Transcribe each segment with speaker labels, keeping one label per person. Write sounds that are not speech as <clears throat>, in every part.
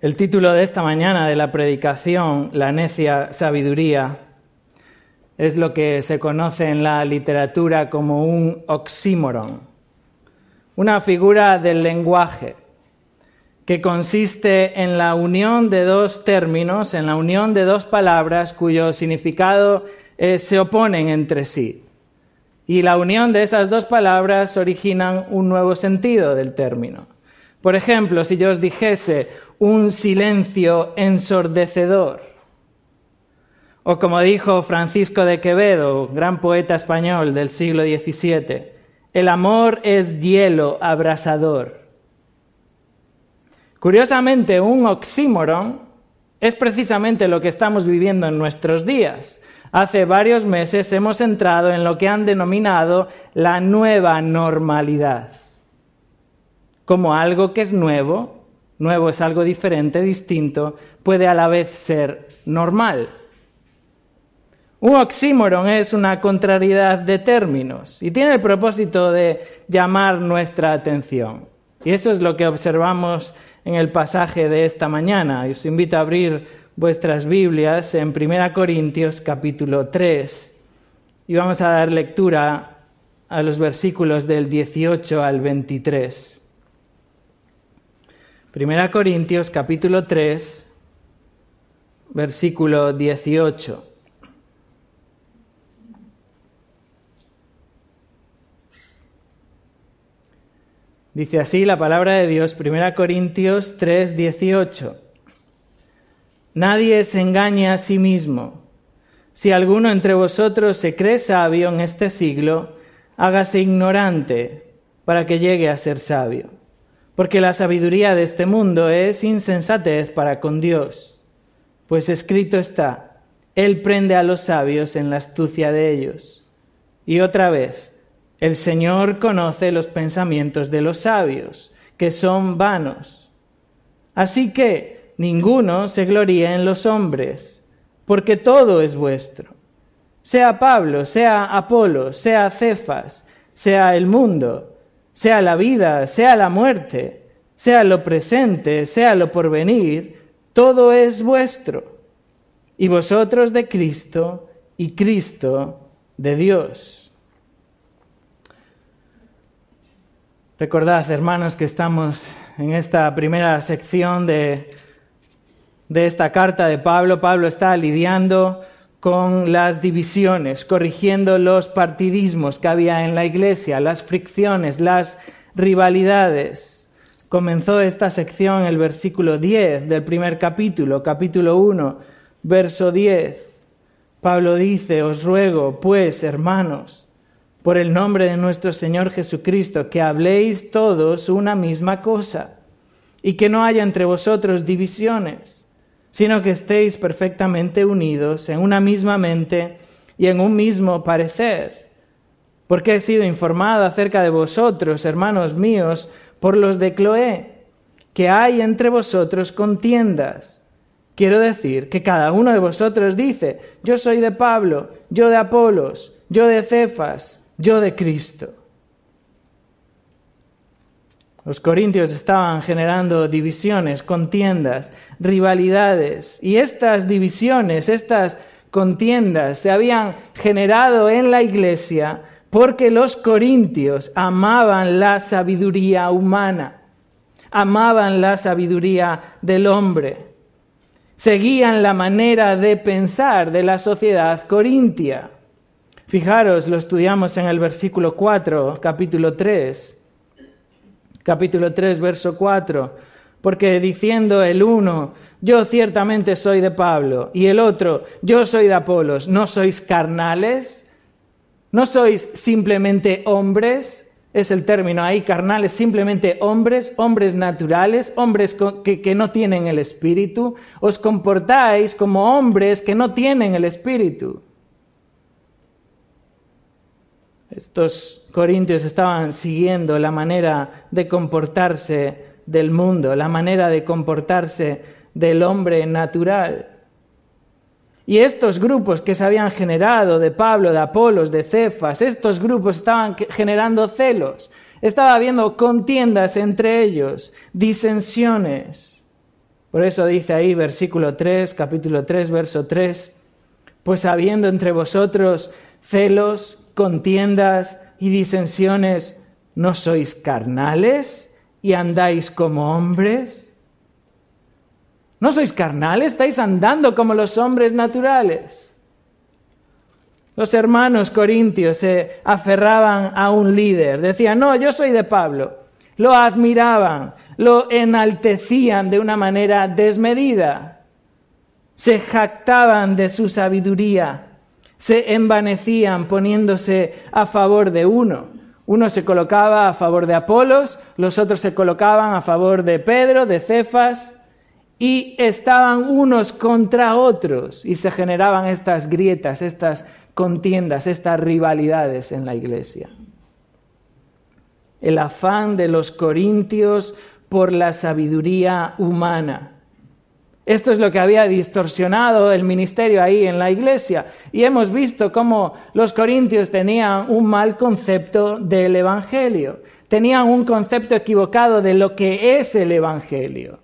Speaker 1: El título de esta mañana de la predicación, La necia sabiduría, es lo que se conoce en la literatura como un oxímoron, una figura del lenguaje que consiste en la unión de dos términos, en la unión de dos palabras cuyo significado eh, se oponen entre sí. Y la unión de esas dos palabras originan un nuevo sentido del término. Por ejemplo, si yo os dijese un silencio ensordecedor, o como dijo Francisco de Quevedo, gran poeta español del siglo XVII, el amor es hielo abrasador. Curiosamente, un oxímoron es precisamente lo que estamos viviendo en nuestros días. Hace varios meses hemos entrado en lo que han denominado la nueva normalidad. Como algo que es nuevo, nuevo es algo diferente, distinto, puede a la vez ser normal. Un oxímoron es una contrariedad de términos y tiene el propósito de llamar nuestra atención. Y eso es lo que observamos en el pasaje de esta mañana. Os invito a abrir vuestras Biblias en 1 Corintios capítulo 3 y vamos a dar lectura a los versículos del 18 al 23. 1 Corintios capítulo 3, versículo 18. Dice así la palabra de Dios, 1 Corintios 3, 18. Nadie se engaña a sí mismo. Si alguno entre vosotros se cree sabio en este siglo, hágase ignorante para que llegue a ser sabio. Porque la sabiduría de este mundo es insensatez para con Dios. Pues escrito está, Él prende a los sabios en la astucia de ellos. Y otra vez, el Señor conoce los pensamientos de los sabios, que son vanos. Así que ninguno se gloríe en los hombres, porque todo es vuestro. Sea Pablo, sea Apolo, sea Cefas, sea el mundo, sea la vida, sea la muerte, sea lo presente, sea lo porvenir, todo es vuestro. Y vosotros de Cristo y Cristo de Dios. Recordad, hermanos, que estamos en esta primera sección de, de esta carta de Pablo. Pablo está lidiando con las divisiones, corrigiendo los partidismos que había en la iglesia, las fricciones, las rivalidades. Comenzó esta sección el versículo 10 del primer capítulo, capítulo 1, verso 10. Pablo dice, os ruego, pues, hermanos, por el nombre de nuestro Señor Jesucristo, que habléis todos una misma cosa y que no haya entre vosotros divisiones, sino que estéis perfectamente unidos en una misma mente y en un mismo parecer. Porque he sido informado acerca de vosotros, hermanos míos, por los de Cloé, que hay entre vosotros contiendas. Quiero decir que cada uno de vosotros dice, yo soy de Pablo, yo de Apolos, yo de Cefas, yo de Cristo. Los corintios estaban generando divisiones, contiendas, rivalidades, y estas divisiones, estas contiendas se habían generado en la iglesia porque los corintios amaban la sabiduría humana, amaban la sabiduría del hombre, seguían la manera de pensar de la sociedad corintia. Fijaros, lo estudiamos en el versículo 4, capítulo 3. Capítulo 3, verso 4. Porque diciendo el uno, yo ciertamente soy de Pablo, y el otro, yo soy de Apolos, ¿no sois carnales? ¿No sois simplemente hombres? Es el término ahí, carnales, simplemente hombres, hombres naturales, hombres que, que no tienen el espíritu. Os comportáis como hombres que no tienen el espíritu. Estos corintios estaban siguiendo la manera de comportarse del mundo, la manera de comportarse del hombre natural. Y estos grupos que se habían generado de Pablo, de Apolos, de Cefas, estos grupos estaban generando celos, estaba habiendo contiendas entre ellos, disensiones. Por eso dice ahí versículo 3, capítulo 3, verso 3, pues habiendo entre vosotros celos, contiendas y disensiones, ¿no sois carnales y andáis como hombres? ¿No sois carnales? ¿Estáis andando como los hombres naturales? Los hermanos corintios se aferraban a un líder, decían, no, yo soy de Pablo. Lo admiraban, lo enaltecían de una manera desmedida, se jactaban de su sabiduría, se envanecían poniéndose a favor de uno. Uno se colocaba a favor de Apolos, los otros se colocaban a favor de Pedro, de Cefas, y estaban unos contra otros y se generaban estas grietas, estas contiendas, estas rivalidades en la iglesia. El afán de los corintios por la sabiduría humana. Esto es lo que había distorsionado el ministerio ahí en la iglesia. Y hemos visto cómo los corintios tenían un mal concepto del Evangelio. Tenían un concepto equivocado de lo que es el Evangelio.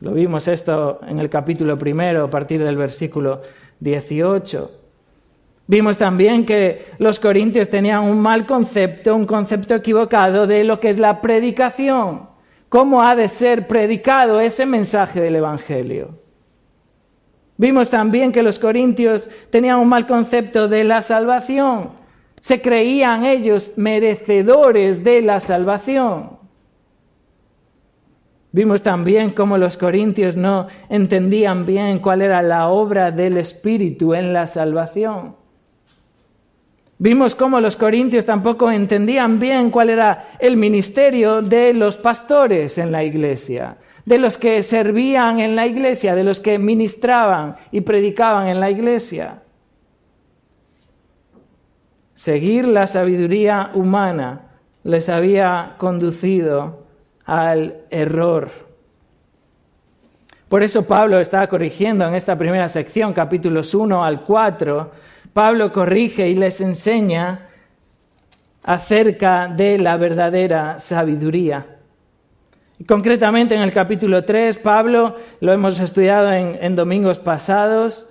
Speaker 1: Lo vimos esto en el capítulo primero, a partir del versículo 18. Vimos también que los corintios tenían un mal concepto, un concepto equivocado de lo que es la predicación. ¿Cómo ha de ser predicado ese mensaje del Evangelio? Vimos también que los corintios tenían un mal concepto de la salvación. Se creían ellos merecedores de la salvación. Vimos también cómo los corintios no entendían bien cuál era la obra del Espíritu en la salvación. Vimos cómo los corintios tampoco entendían bien cuál era el ministerio de los pastores en la iglesia, de los que servían en la iglesia, de los que ministraban y predicaban en la iglesia. Seguir la sabiduría humana les había conducido al error. Por eso Pablo está corrigiendo en esta primera sección, capítulos 1 al 4, Pablo corrige y les enseña acerca de la verdadera sabiduría. Concretamente en el capítulo 3, Pablo, lo hemos estudiado en, en domingos pasados,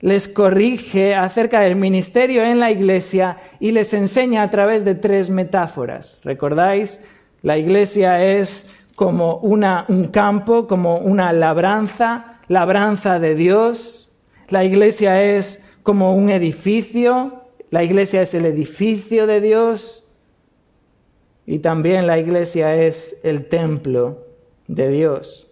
Speaker 1: les corrige acerca del ministerio en la iglesia y les enseña a través de tres metáforas. ¿Recordáis? La iglesia es como una, un campo, como una labranza, labranza de Dios. La iglesia es como un edificio, la iglesia es el edificio de Dios y también la iglesia es el templo de Dios.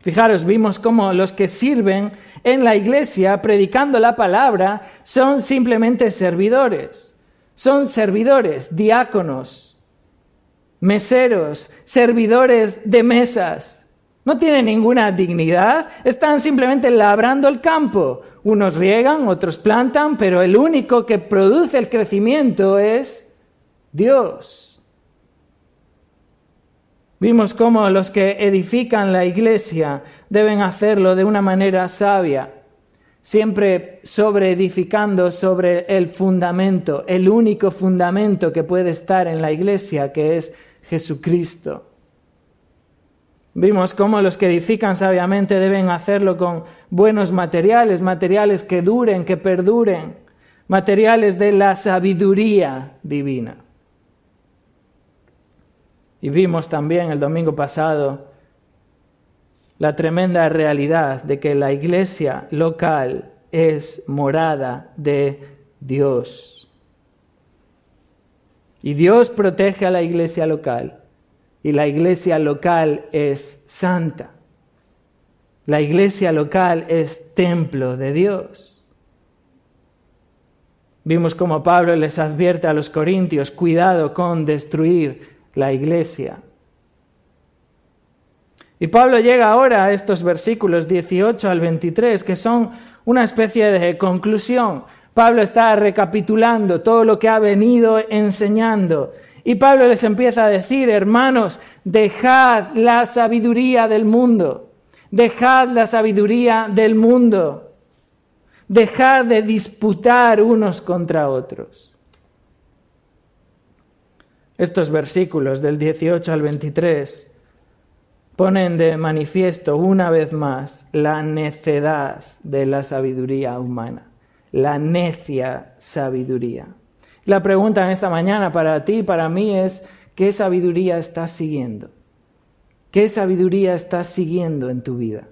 Speaker 1: Fijaros, vimos cómo los que sirven en la iglesia predicando la palabra son simplemente servidores, son servidores, diáconos, meseros, servidores de mesas. No tienen ninguna dignidad, están simplemente labrando el campo. Unos riegan, otros plantan, pero el único que produce el crecimiento es Dios. Vimos cómo los que edifican la iglesia deben hacerlo de una manera sabia, siempre sobre edificando sobre el fundamento, el único fundamento que puede estar en la iglesia, que es Jesucristo. Vimos cómo los que edifican sabiamente deben hacerlo con buenos materiales, materiales que duren, que perduren, materiales de la sabiduría divina. Y vimos también el domingo pasado la tremenda realidad de que la iglesia local es morada de Dios. Y Dios protege a la iglesia local. Y la iglesia local es santa. La iglesia local es templo de Dios. Vimos como Pablo les advierte a los corintios, cuidado con destruir la iglesia. Y Pablo llega ahora a estos versículos 18 al 23, que son una especie de conclusión. Pablo está recapitulando todo lo que ha venido enseñando. Y Pablo les empieza a decir, hermanos, dejad la sabiduría del mundo, dejad la sabiduría del mundo, dejad de disputar unos contra otros. Estos versículos del 18 al 23 ponen de manifiesto una vez más la necedad de la sabiduría humana, la necia sabiduría. La pregunta en esta mañana para ti para mí es, ¿qué sabiduría estás siguiendo? ¿Qué sabiduría estás siguiendo en tu vida?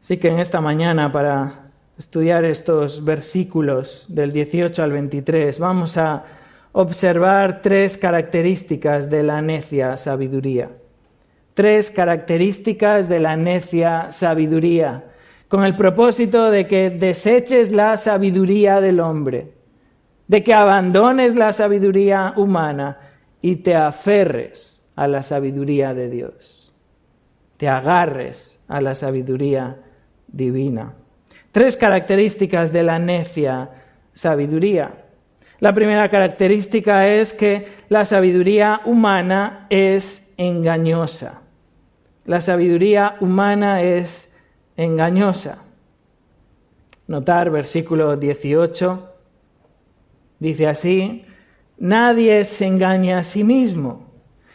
Speaker 1: Así que en esta mañana, para estudiar estos versículos del 18 al 23, vamos a observar tres características de la necia sabiduría. Tres características de la necia sabiduría, con el propósito de que deseches la sabiduría del hombre, de que abandones la sabiduría humana y te aferres a la sabiduría de Dios, te agarres a la sabiduría divina. Tres características de la necia sabiduría. La primera característica es que la sabiduría humana es engañosa. La sabiduría humana es engañosa. Notar versículo 18. Dice así, nadie se engaña a sí mismo.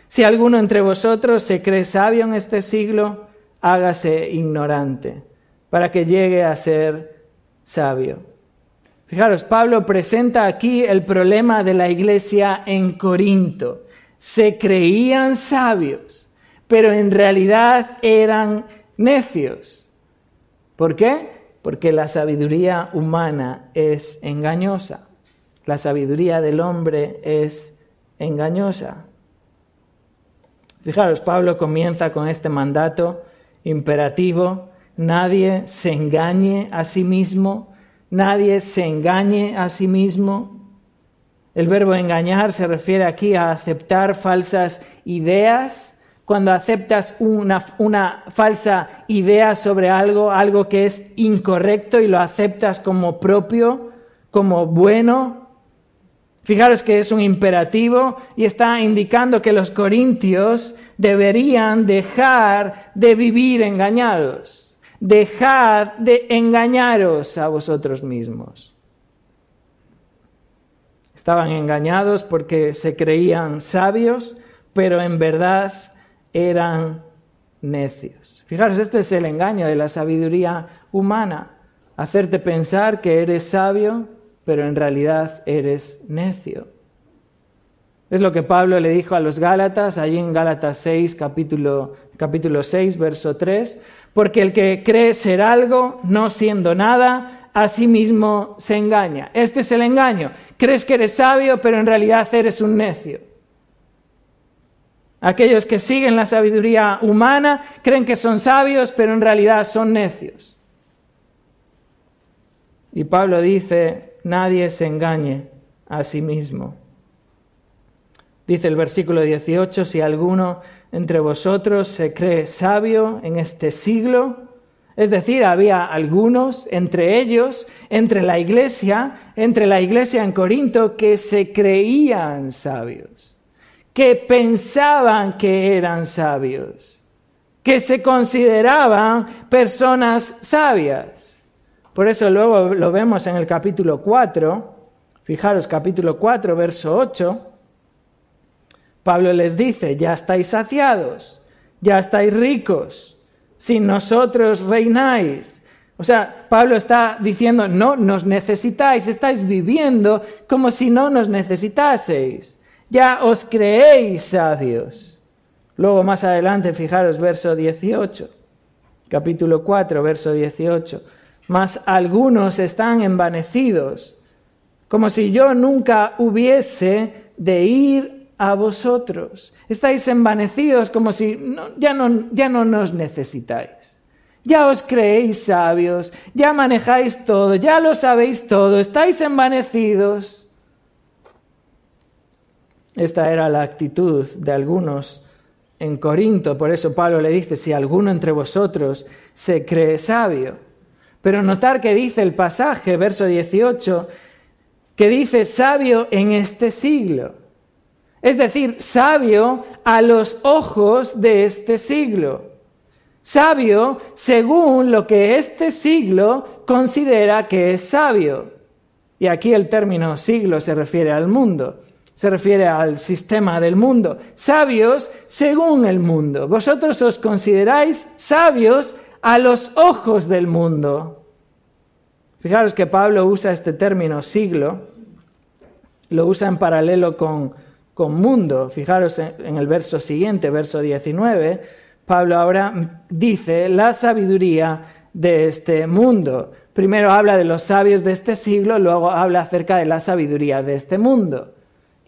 Speaker 1: Si alguno entre vosotros se cree sabio en este siglo, hágase ignorante, para que llegue a ser sabio. Fijaros, Pablo presenta aquí el problema de la iglesia en Corinto. Se creían sabios, pero en realidad eran necios. ¿Por qué? Porque la sabiduría humana es engañosa. La sabiduría del hombre es engañosa. Fijaros, Pablo comienza con este mandato imperativo, nadie se engañe a sí mismo, nadie se engañe a sí mismo. El verbo engañar se refiere aquí a aceptar falsas ideas. Cuando aceptas una, una, falsa idea sobre algo, algo que es incorrecto y lo aceptas como propio, como bueno, Fijaros que es un imperativo y está indicando que los corintios deberían dejar de vivir engañados. Dejad de engañaros a vosotros mismos. Estaban engañados porque se creían sabios, pero en verdad eran necios. Fijaros, este es el engaño de la sabiduría humana. Hacerte pensar que eres sabio, pero en realidad eres necio. Es lo que Pablo le dijo a los Gálatas, allí en Gálatas 6, capítulo, capítulo 6, verso 3 porque el que cree ser algo, no siendo nada, a sí mismo se engaña. Este es el engaño. Crees que eres sabio, pero en realidad eres un necio. Aquellos que siguen la sabiduría humana creen que son sabios, pero en realidad son necios. Y Pablo dice, nadie se engañe a sí mismo. Dice el versículo 18, si alguno entre vosotros se cree sabio en este siglo, es decir, había algunos entre ellos, entre la iglesia, entre la iglesia en Corinto, que se creían sabios, que pensaban que eran sabios, que se consideraban personas sabias. Por eso luego lo vemos en el capítulo 4, fijaros capítulo 4, verso 8, Pablo les dice, ya estáis saciados, ya estáis ricos, sin nosotros reináis. O sea, Pablo está diciendo, no nos necesitáis, estáis viviendo como si no nos necesitaseis. Ya os creéis sabios. Luego más adelante, fijaros, verso 18, capítulo 4, verso 18. Mas algunos están envanecidos, como si yo nunca hubiese de ir a vosotros. Estáis envanecidos como si ya, no, ya no nos necesitáis. Ya os creéis sabios, ya manejáis todo, ya lo sabéis todo, estáis envanecidos. Esta era la actitud de algunos en Corinto, por eso Pablo le dice, si alguno entre vosotros se cree sabio. Pero notar que dice el pasaje, verso 18, que dice sabio en este siglo. Es decir, sabio a los ojos de este siglo. Sabio según lo que este siglo considera que es sabio. Y aquí el término siglo se refiere al mundo. Se refiere al sistema del mundo. Sabios según el mundo. Vosotros os consideráis sabios a los ojos del mundo. Fijaros que Pablo usa este término siglo, lo usa en paralelo con, con mundo. Fijaros en el verso siguiente, verso 19, Pablo ahora dice la sabiduría de este mundo. Primero habla de los sabios de este siglo, luego habla acerca de la sabiduría de este mundo.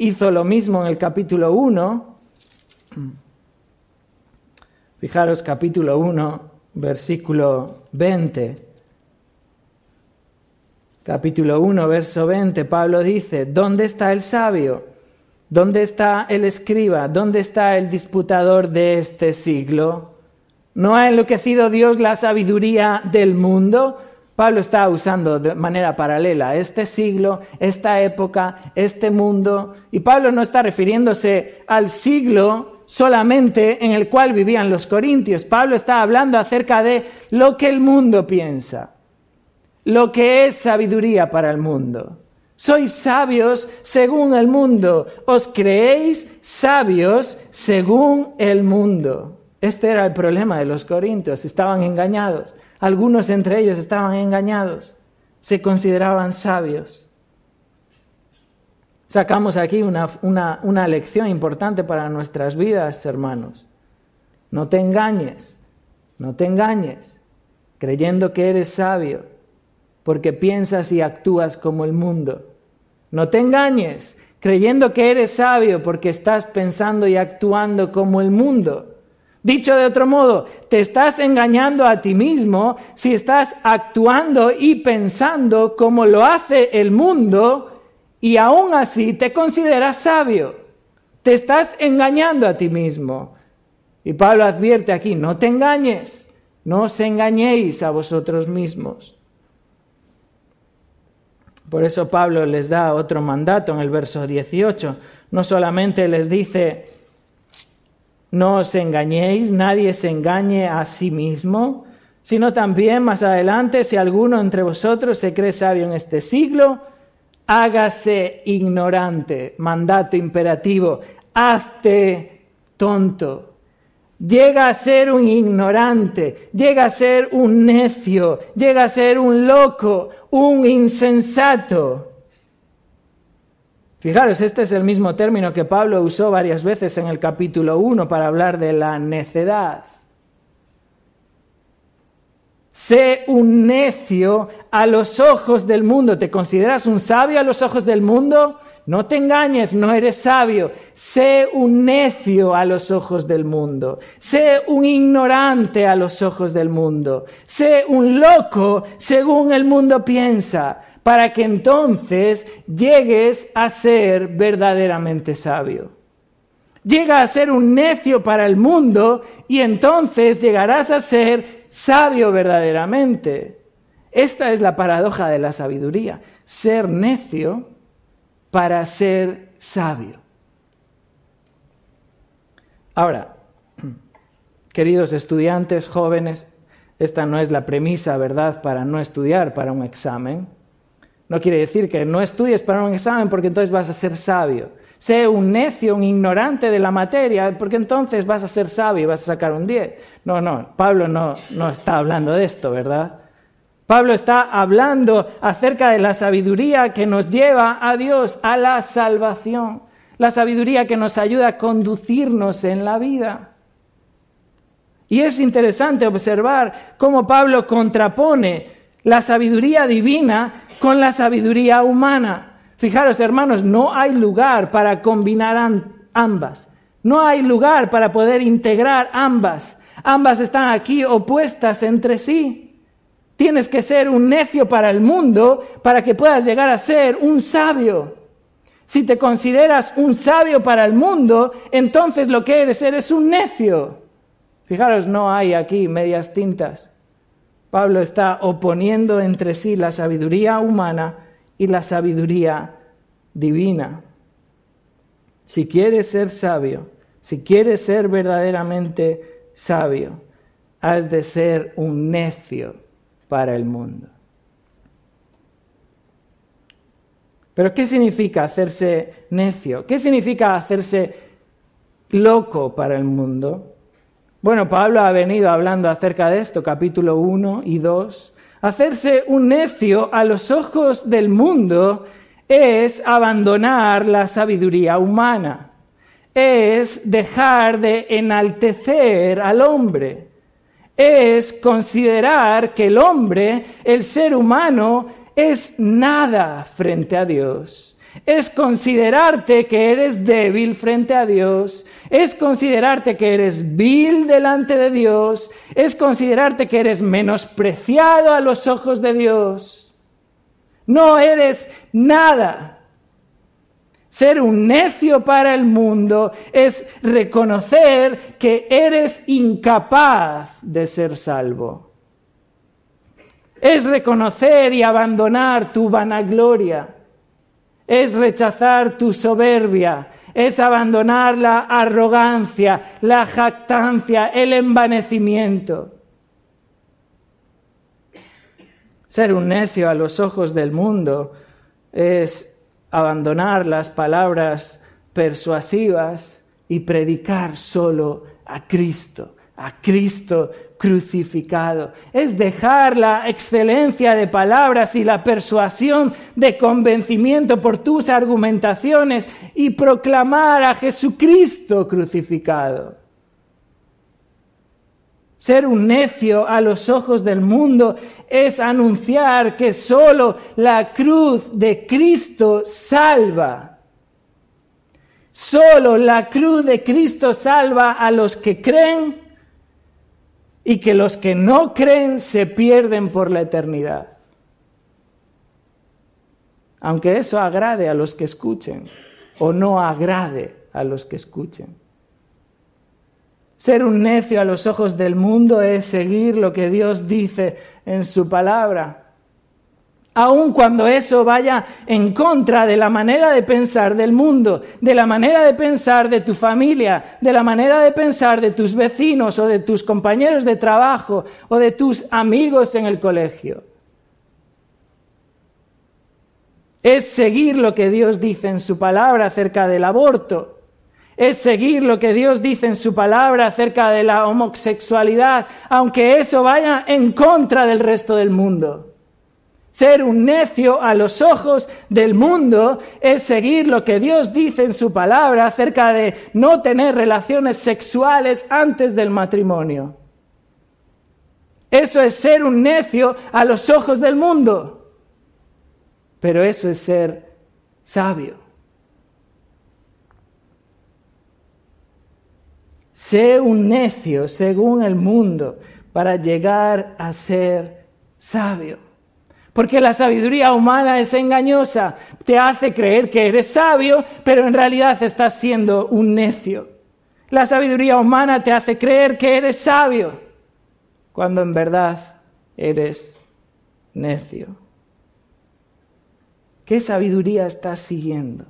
Speaker 1: Hizo lo mismo en el capítulo 1. Fijaros capítulo 1, versículo 20. Capítulo 1, verso 20, Pablo dice, ¿dónde está el sabio? ¿Dónde está el escriba? ¿Dónde está el disputador de este siglo? ¿No ha enloquecido Dios la sabiduría del mundo? Pablo está usando de manera paralela este siglo, esta época, este mundo, y Pablo no está refiriéndose al siglo solamente en el cual vivían los corintios. Pablo está hablando acerca de lo que el mundo piensa, lo que es sabiduría para el mundo. Sois sabios según el mundo, os creéis sabios según el mundo. Este era el problema de los corintios, estaban engañados. Algunos entre ellos estaban engañados, se consideraban sabios. Sacamos aquí una, una, lección importante para nuestras vidas, hermanos. No te engañes, no te engañes, creyendo que eres sabio, porque piensas y actúas como el mundo. No te engañes, creyendo que eres sabio, porque estás pensando y actuando como el mundo. Dicho de otro modo, te estás engañando a ti mismo si estás actuando y pensando como lo hace el mundo y aún así te consideras sabio. Te estás engañando a ti mismo. Y Pablo advierte aquí, no te engañes, no os engañéis a vosotros mismos. Por eso Pablo les da otro mandato en el verso 18. No solamente les dice, no os engañéis, nadie se engañe a sí mismo, sino también más adelante, si alguno entre vosotros se cree sabio en este siglo, hágase ignorante, mandato imperativo, hazte tonto. Llega a ser un ignorante, llega a ser un necio, llega a ser un loco, un insensato. Fijaros, este es el mismo término que Pablo usó varias veces en el capítulo 1 para hablar de la necedad. Sé un necio a los ojos del mundo. ¿Te consideras un sabio a los ojos del mundo? No te engañes, no eres sabio. Sé un necio a los ojos del mundo. Sé un ignorante a los ojos del mundo. Sé un loco según el mundo piensa para que entonces llegues a ser verdaderamente sabio. Llega a ser un necio para el mundo y entonces llegarás a ser sabio verdaderamente. Esta es la paradoja de la sabiduría, ser necio para ser sabio. Ahora, <clears throat> queridos estudiantes jóvenes, esta no es la premisa, ¿verdad?, para no estudiar para un examen. No quiere decir que no estudies para un examen porque entonces vas a ser sabio. Sé un necio, un ignorante de la materia, porque entonces vas a ser sabio y vas a sacar un 10. No, no, Pablo no, no está hablando de esto, ¿verdad? Pablo está hablando acerca de la sabiduría que nos lleva a Dios, a la salvación. La sabiduría que nos ayuda a conducirnos en la vida. Y es interesante observar cómo Pablo contrapone la sabiduría divina con la sabiduría humana. Fijaros, hermanos, no hay lugar para combinar ambas. No hay lugar para poder integrar ambas. Ambas están aquí opuestas entre sí. Tienes que ser un necio para el mundo para que puedas llegar a ser un sabio. Si te consideras un sabio para el mundo, entonces lo que eres eres un necio. Fijaros, no hay aquí medias tintas. Pablo está oponiendo entre sí la sabiduría humana y la sabiduría divina. Si quieres ser sabio, si quieres ser verdaderamente sabio, has de ser un necio para el mundo. Pero ¿qué significa hacerse necio? ¿Qué significa hacerse loco para el mundo? Bueno, Pablo ha venido hablando acerca de esto, capítulo 1 y 2. Hacerse un necio a los ojos del mundo es abandonar la sabiduría humana, es dejar de enaltecer al hombre, es considerar que el hombre, el ser humano, es nada frente a Dios. Es considerarte que eres débil frente a Dios, es considerarte que eres vil delante de Dios, es considerarte que eres menospreciado a los ojos de Dios. No eres nada. Ser un necio para el mundo es reconocer que eres incapaz de ser salvo. Es reconocer y abandonar tu vanagloria. Es rechazar tu soberbia. Es abandonar la arrogancia, la jactancia, el envanecimiento. Ser un necio a los ojos del mundo es abandonar las palabras persuasivas y predicar solo a Cristo, a Cristo crucificado. Es dejar la excelencia de palabras y la persuasión de convencimiento por tus argumentaciones y proclamar a Jesucristo crucificado. Ser un necio a los ojos del mundo es anunciar que solo la cruz de Cristo salva. Solo la cruz de Cristo salva a los que creen y que los que no creen se pierden por la eternidad. Aunque eso agrade a los que escuchen o no agrade a los que escuchen. Ser un necio a los ojos del mundo es seguir lo que Dios dice en su palabra. Aun cuando eso vaya en contra de la manera de pensar del mundo, de la manera de pensar de tu familia, de la manera de pensar de tus vecinos o de tus compañeros de trabajo o de tus amigos en el colegio. Es seguir lo que Dios dice en su palabra acerca del aborto es seguir lo que Dios dice en su palabra acerca de la homosexualidad, aunque eso vaya en contra del resto del mundo. Ser un necio a los ojos del mundo es seguir lo que Dios dice en su palabra acerca de no tener relaciones sexuales antes del matrimonio. Eso es ser un necio a los ojos del mundo. Pero eso es ser sabio. Sé un necio según el mundo para llegar a ser sabio. Porque la sabiduría humana es engañosa, te hace creer que eres sabio, pero en realidad estás siendo un necio. La sabiduría humana te hace creer que eres sabio, cuando en verdad eres necio. ¿Qué sabiduría estás siguiendo?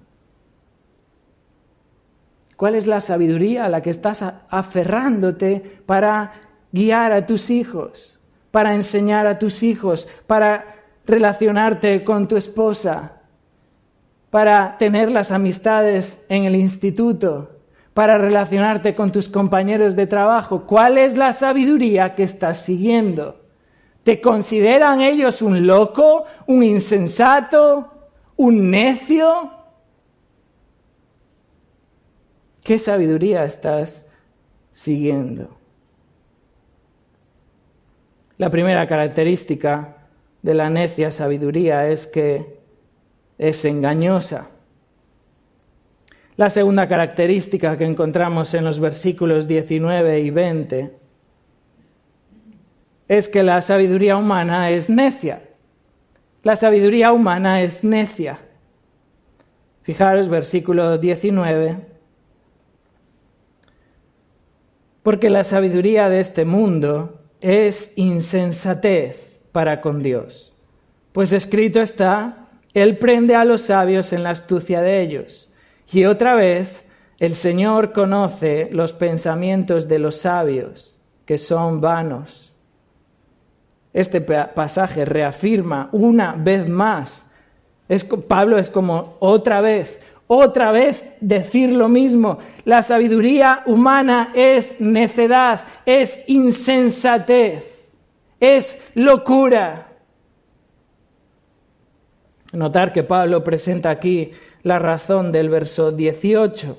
Speaker 1: ¿Cuál es la sabiduría a la que estás aferrándote para guiar a tus hijos, para enseñar a tus hijos, para relacionarte con tu esposa, para tener las amistades en el instituto, para relacionarte con tus compañeros de trabajo? ¿Cuál es la sabiduría que estás siguiendo? ¿Te consideran ellos un loco, un insensato, un necio? ¿Qué sabiduría estás siguiendo? La primera característica de la necia sabiduría es que es engañosa. La segunda característica que encontramos en los versículos 19 y 20 es que la sabiduría humana es necia. La sabiduría humana es necia. Fijaros, versículo 19 porque la sabiduría de este mundo es insensatez para con Dios. Pues escrito está, Él prende a los sabios en la astucia de ellos. Y otra vez, el Señor conoce los pensamientos de los sabios, que son vanos. Este pasaje reafirma una vez más Pablo es como otra vez, otra vez decir lo mismo. La sabiduría humana es necedad, es insensatez, es locura. Notar que Pablo presenta aquí la razón del verso 18.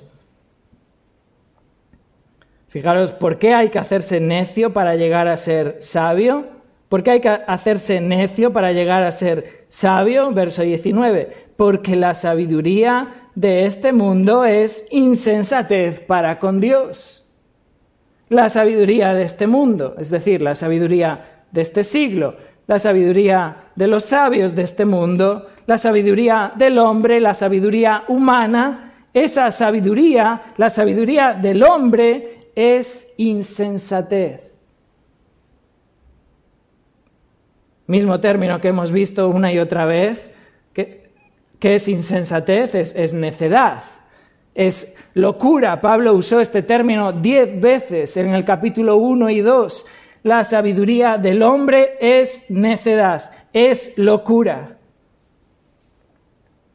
Speaker 1: Fijaros, ¿por qué hay que hacerse necio para llegar a ser sabio? ¿Por qué hay que hacerse necio para llegar a ser sabio? Verso 19. Porque la sabiduría de este mundo es insensatez para con Dios. La sabiduría de este mundo, es decir, la sabiduría de este siglo, la sabiduría de los sabios de este mundo, la sabiduría del hombre, la sabiduría humana, esa sabiduría, la sabiduría del hombre, es insensatez. Mismo término que hemos visto una y otra vez, que, es insensatez, es, es necedad, es locura. Pablo usó este término diez veces en el capítulo 1 y 2. La sabiduría del hombre es necedad, es locura.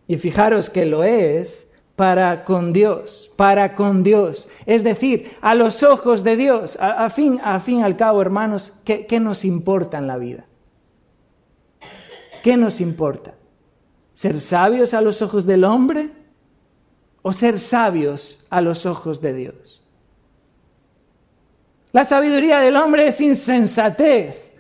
Speaker 1: Y fijaros que lo es para con Dios, para con Dios. Es decir, a los ojos de Dios. A, fin, a fin al cabo, hermanos, ¿qué, ¿qué nos importa en la vida? ¿Qué nos importa? ¿Ser sabios a los ojos del hombre o ser sabios a los ojos de Dios? La sabiduría del hombre es insensatez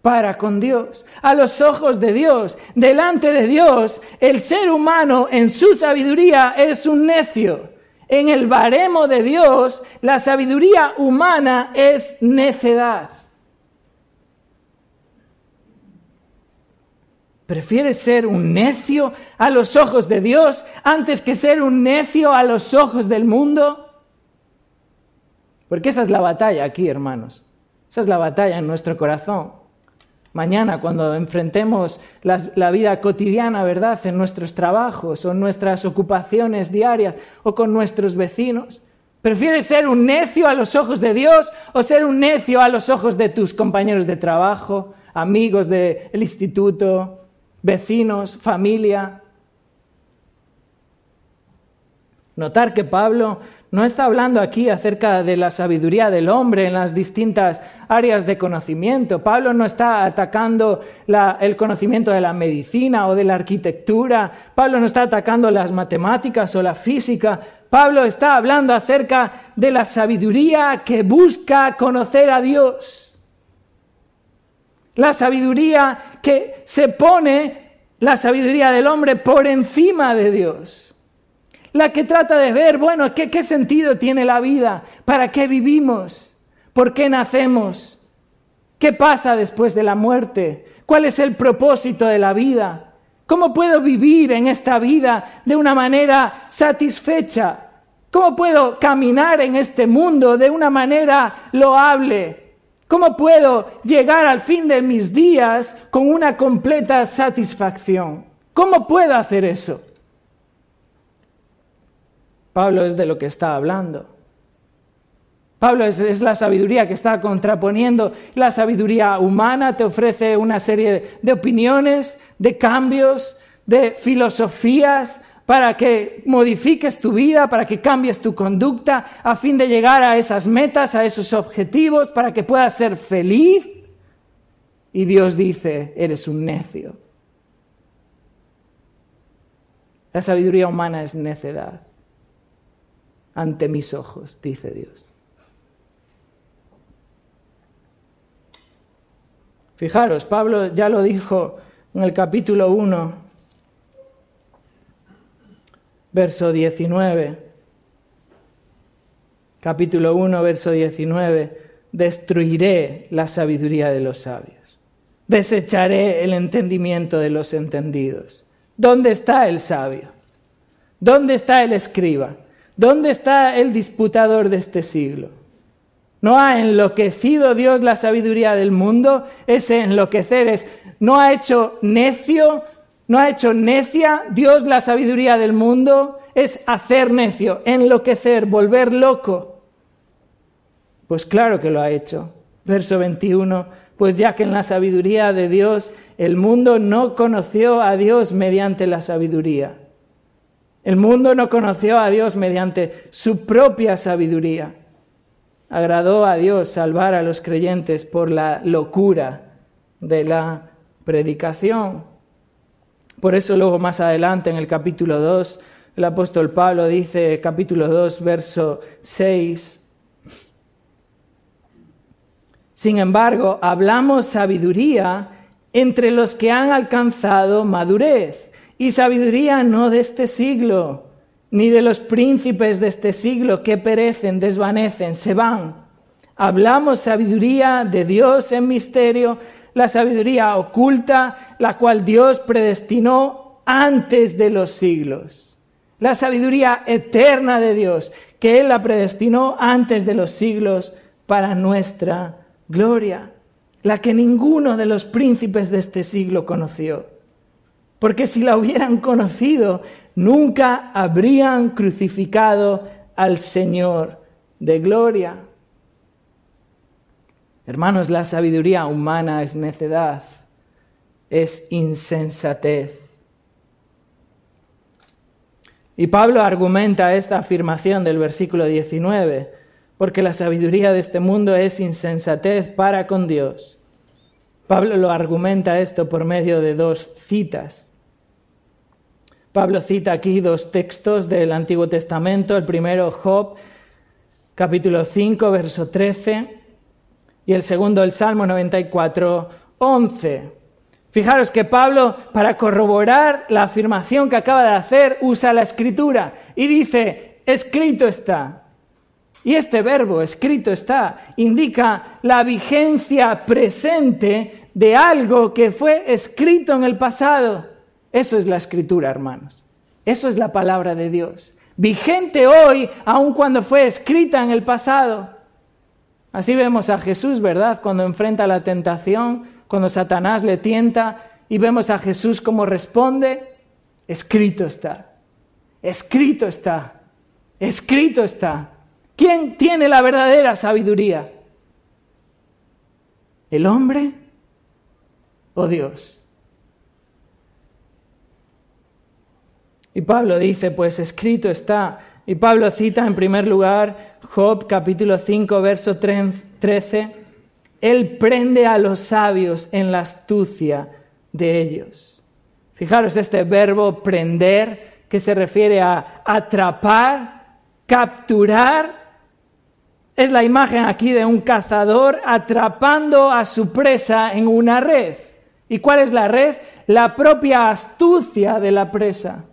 Speaker 1: para con Dios, a los ojos de Dios, delante de Dios, el ser humano en su sabiduría es un necio. En el baremo de Dios, la sabiduría humana es necedad. ¿Prefieres ser un necio a los ojos de Dios antes que ser un necio a los ojos del mundo? Porque esa es la batalla aquí, hermanos. Esa es la batalla en nuestro corazón. Mañana, cuando enfrentemos la vida cotidiana, ¿verdad?, en nuestros trabajos o nuestras ocupaciones diarias o con nuestros vecinos, ¿prefieres ser un necio a los ojos de Dios o ser un necio a los ojos de tus compañeros de trabajo, amigos del instituto, vecinos, familia? Notar que Pablo no está hablando aquí acerca de la sabiduría del hombre en las distintas áreas de conocimiento. Pablo no está atacando el conocimiento de la medicina o de la arquitectura. Pablo no está atacando las matemáticas o la física. Pablo está hablando acerca de la sabiduría que busca conocer a Dios. La sabiduría que se pone, la sabiduría del hombre, por encima de Dios la que trata de ver, bueno, ¿qué, ¿qué, sentido tiene la vida? ¿Para qué vivimos? ¿Por qué nacemos? ¿Qué pasa después de la muerte? ¿Cuál es el propósito de la vida? ¿Cómo puedo vivir en esta vida de una manera satisfecha? ¿Cómo puedo caminar en este mundo de una manera loable? ¿Cómo puedo llegar al fin de mis días con una completa satisfacción? ¿Cómo puedo hacer eso? Pablo es de lo que está hablando. Pablo es, la sabiduría que está contraponiendo. La sabiduría humana te ofrece una serie de opiniones, de cambios, de filosofías para que modifiques tu vida, para que cambies tu conducta, a fin de llegar a esas metas, a esos objetivos, para que puedas ser feliz. Y Dios dice, eres un necio. La sabiduría humana es necedad ante mis ojos, dice Dios. Fijaros, Pablo ya lo dijo en el capítulo 1, verso 19. Capítulo 1, verso 19. Destruiré la sabiduría de los sabios. Desecharé el entendimiento de los entendidos. ¿Dónde está el sabio? ¿Dónde está el escriba? ¿Dónde está el disputador de este siglo? ¿No ha enloquecido Dios la sabiduría del mundo? Ese enloquecer es, ¿no ha hecho necio, no ha hecho necia Dios la sabiduría del mundo? Es hacer necio, enloquecer, volver loco. Pues claro que lo ha hecho. Verso 21, pues ya que en la sabiduría de Dios el mundo no conoció a Dios mediante la sabiduría. El mundo no conoció a Dios mediante su propia sabiduría. Agradó a Dios salvar a los creyentes por la locura de la predicación. Por eso luego más adelante en el capítulo 2, el apóstol Pablo dice, capítulo 2, verso 6, sin embargo, hablamos sabiduría entre los que han alcanzado madurez, y sabiduría no de este siglo, ni de los príncipes de este siglo que perecen, desvanecen, se van. Hablamos sabiduría de Dios en misterio, la sabiduría oculta, la cual Dios predestinó antes de los siglos. La sabiduría eterna de Dios, que Él la predestinó antes de los siglos para nuestra gloria, la que ninguno de los príncipes de este siglo conoció. Porque si la hubieran conocido, nunca habrían crucificado al Señor de gloria. Hermanos, la sabiduría humana es necedad, es insensatez. Y Pablo argumenta esta afirmación del versículo 19 porque la sabiduría de este mundo es insensatez para con Dios. Pablo lo argumenta esto por medio de dos citas. Pablo cita aquí dos textos del Antiguo Testamento, el primero Job, capítulo 5, verso 13, y el segundo el Salmo 94, 11. Fijaros que Pablo, para corroborar la afirmación que acaba de hacer, usa la escritura y dice, escrito está. Y este verbo escrito está, indica la vigencia presente de algo que fue escrito en el pasado. Eso es la escritura, hermanos. Eso es la palabra de Dios. Vigente hoy, aun cuando fue escrita en el pasado. Así vemos a Jesús, ¿verdad? Cuando enfrenta la tentación, cuando Satanás le tienta y vemos a Jesús como responde, escrito está, escrito está, escrito está. ¿Quién tiene la verdadera sabiduría? ¿El hombre o Dios? Y Pablo dice, pues escrito está. Y Pablo cita en primer lugar Job capítulo 5, verso 13. Él prende a los sabios en la astucia de ellos. Fijaros este verbo prender que se refiere a atrapar, capturar es la imagen aquí de un cazador atrapando a su presa en una red. ¿Y cuál es la red? La propia astucia de la presa.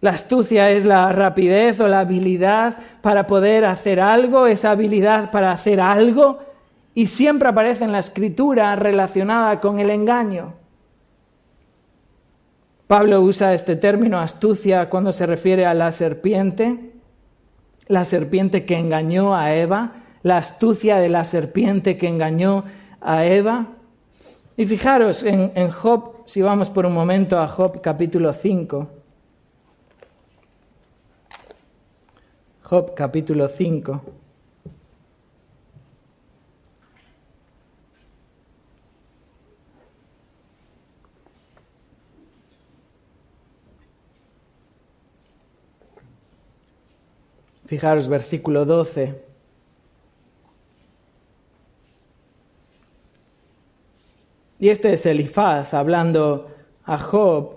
Speaker 1: La astucia es la rapidez o la habilidad para poder hacer algo, esa habilidad para hacer algo, y siempre aparece en la escritura relacionada con el engaño. Pablo usa este término astucia cuando se refiere a la serpiente la serpiente que engañó a Eva, la astucia de la serpiente que engañó a Eva. Y fijaros en, Job, si vamos por un momento a Job capítulo 5. Job capítulo 5. Fijaros, versículo 12. Y este es Elifaz hablando a Job.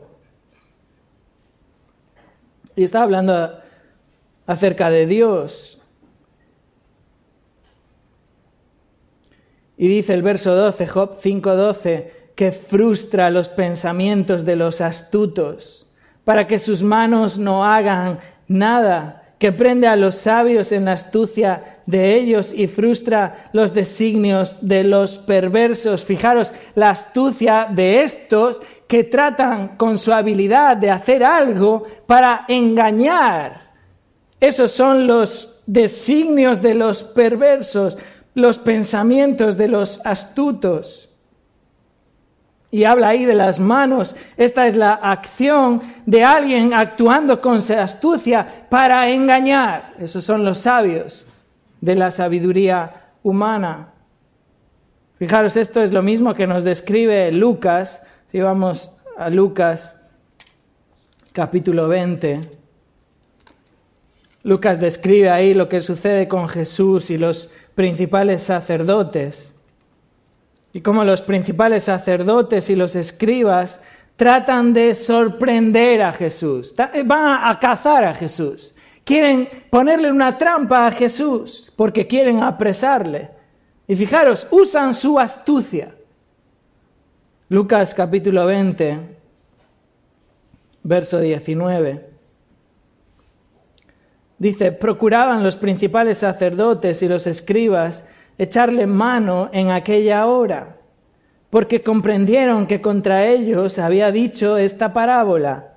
Speaker 1: Y está hablando acerca de Dios. Y dice el verso 12, Job 5:12, que frustra los pensamientos de los astutos, para que sus manos no hagan nada que prende a los sabios en la astucia de ellos y frustra los designios de los perversos. Fijaros, la astucia de estos que tratan con su habilidad de hacer algo para engañar. Esos son los designios de los perversos, los pensamientos de los astutos. Y habla ahí de las manos. Esta es la acción de alguien actuando con astucia para engañar. Esos son los sabios de la sabiduría humana. Fijaros, esto es lo mismo que nos describe Lucas, si vamos a Lucas capítulo 20. Lucas describe ahí lo que sucede con Jesús y los principales sacerdotes y cómo los principales sacerdotes y los escribas tratan de sorprender a Jesús, van a cazar a Jesús, quieren ponerle una trampa a Jesús porque quieren apresarle. Y fijaros, usan su astucia. Lucas capítulo 20, verso 19. Dice, procuraban los principales sacerdotes y los escribas echarle mano en aquella hora, porque comprendieron que contra ellos había dicho esta parábola,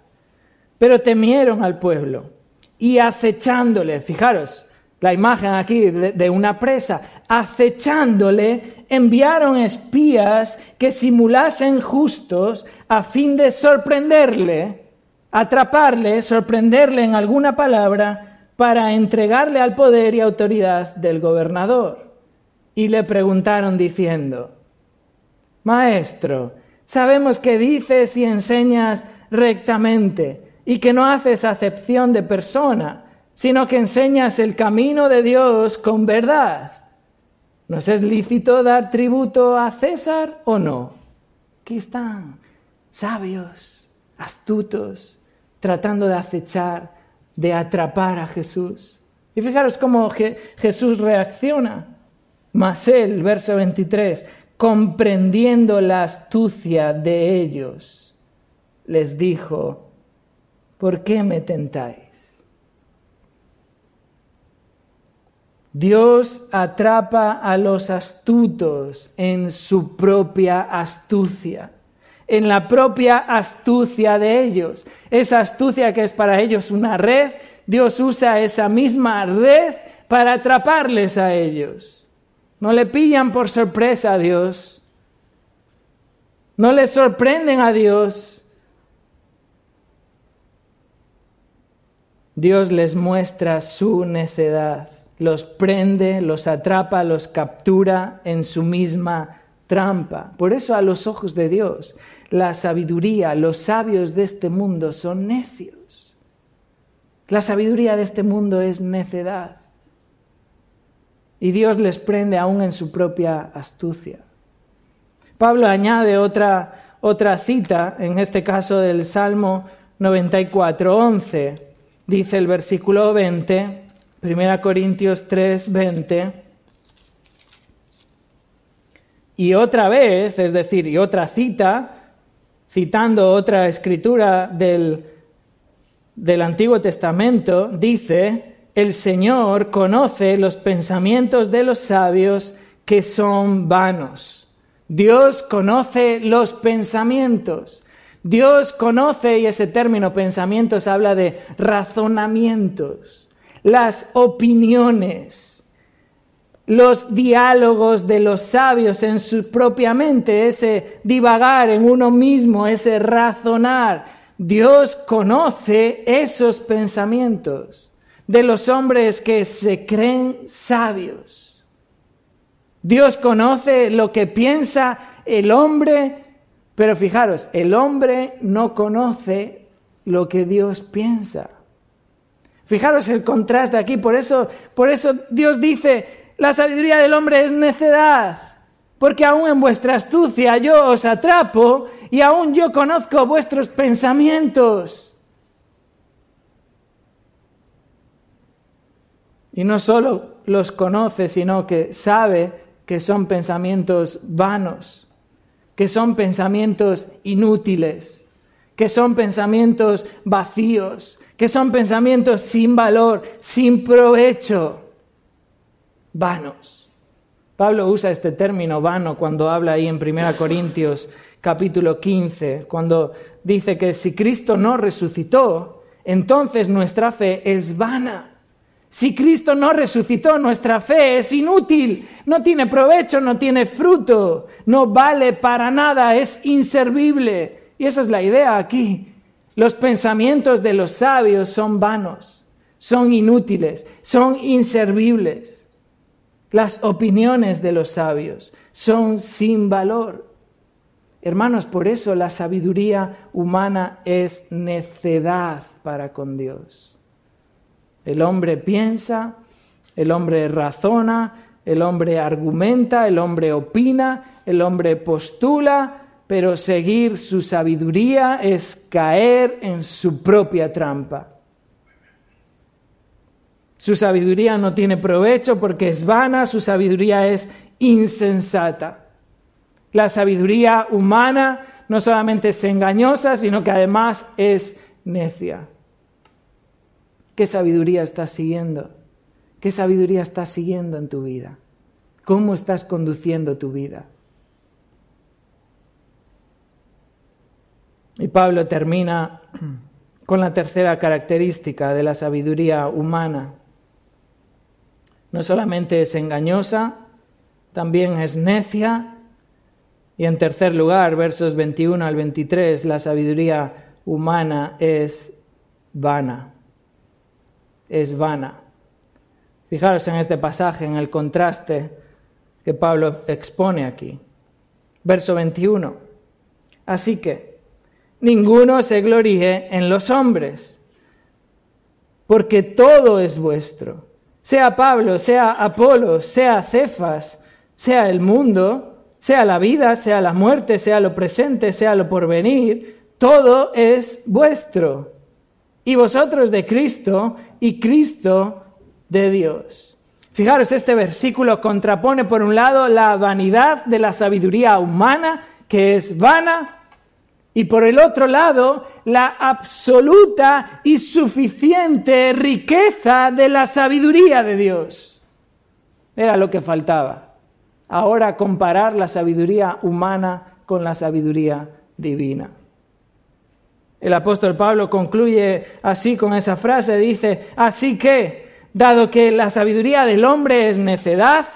Speaker 1: pero temieron al pueblo y acechándole, fijaros, la imagen aquí de, una presa, acechándole, enviaron espías que simulasen justos a fin de sorprenderle, atraparle, sorprenderle en alguna palabra para entregarle al poder y autoridad del gobernador y le preguntaron diciendo, Maestro, sabemos que dices y enseñas rectamente y que no haces acepción de persona, sino que enseñas el camino de Dios con verdad. ¿Nos es lícito dar tributo a César o no? Aquí están, sabios, astutos, tratando de acechar, de atrapar a Jesús. Y fijaros cómo Jesús reacciona. Mas él, verso 23, comprendiendo la astucia de ellos, les dijo, ¿por qué me tentáis? Dios atrapa a los astutos en su propia astucia, en la propia astucia de ellos. Esa astucia que es para ellos una red, Dios usa esa misma red para atraparles a ellos. No le pillan por sorpresa a Dios. No le sorprenden a Dios. Dios les muestra su necedad, los prende, los atrapa, los captura en su misma trampa. Por eso a los ojos de Dios, la sabiduría, los sabios de este mundo son necios. La sabiduría de este mundo es necedad y Dios les prende aún en su propia astucia. Pablo añade otra, otra cita, en este caso del Salmo 94, 11. Dice el versículo 20, 1 Corintios 3, 20. Y otra vez, es decir, y otra cita, citando otra escritura del, del Antiguo Testamento, dice, el Señor conoce los pensamientos de los sabios que son vanos. Dios conoce los pensamientos. Dios conoce, y ese término pensamientos habla de razonamientos, las opiniones, los diálogos de los sabios en su propia mente, ese divagar en uno mismo, ese razonar. Dios conoce esos pensamientos de los hombres que se creen sabios. Dios conoce lo que piensa el hombre, pero fijaros, el hombre no conoce lo que Dios piensa. Fijaros el contraste aquí, por eso, por eso Dios dice, la sabiduría del hombre es necedad, porque aún en vuestra astucia yo os atrapo y aún yo conozco vuestros pensamientos. Y no solo los conoce, sino que sabe que son pensamientos vanos, que son pensamientos inútiles, que son pensamientos vacíos, que son pensamientos sin valor, sin provecho, vanos. Pablo usa este término vano cuando habla ahí en 1 Corintios capítulo 15, cuando dice que si Cristo no resucitó, entonces nuestra fe es vana. Si Cristo no resucitó, nuestra fe es inútil, no tiene provecho, no tiene fruto, no vale para nada, es inservible. Y esa es la idea aquí. Los pensamientos de los sabios son vanos, son inútiles, son inservibles. Las opiniones de los sabios son sin valor. Hermanos, por eso la sabiduría humana es necedad para con Dios. El hombre piensa, el hombre razona, el hombre argumenta, el hombre opina, el hombre postula, pero seguir su sabiduría es caer en su propia trampa. Su sabiduría no tiene provecho porque es vana, su sabiduría es insensata. La sabiduría humana no solamente es engañosa, sino que además es necia. ¿Qué sabiduría estás siguiendo? ¿Qué sabiduría estás siguiendo en tu vida? ¿Cómo estás conduciendo tu vida? Y Pablo termina <clears throat> con la tercera característica de la sabiduría humana. No solamente es engañosa, también es necia. Y en tercer lugar, versos 21 al 23, la sabiduría humana es vana. Es vana. Fijaros en este pasaje, en el contraste que Pablo expone aquí. Verso 21. Así que ninguno se gloríe en los hombres, porque todo es vuestro. Sea Pablo, sea Apolo, sea Cefas, sea el mundo, sea la vida, sea la muerte, sea lo presente, sea lo porvenir, todo es vuestro. Y vosotros de Cristo y Cristo de Dios. Fijaros, este versículo contrapone por un lado la vanidad de la sabiduría humana, que es vana, y por el otro lado la absoluta y suficiente riqueza de la sabiduría de Dios. Era lo que faltaba. Ahora comparar la sabiduría humana con la sabiduría divina. El apóstol Pablo concluye así con esa frase, dice, así que dado que la sabiduría del hombre es necedad,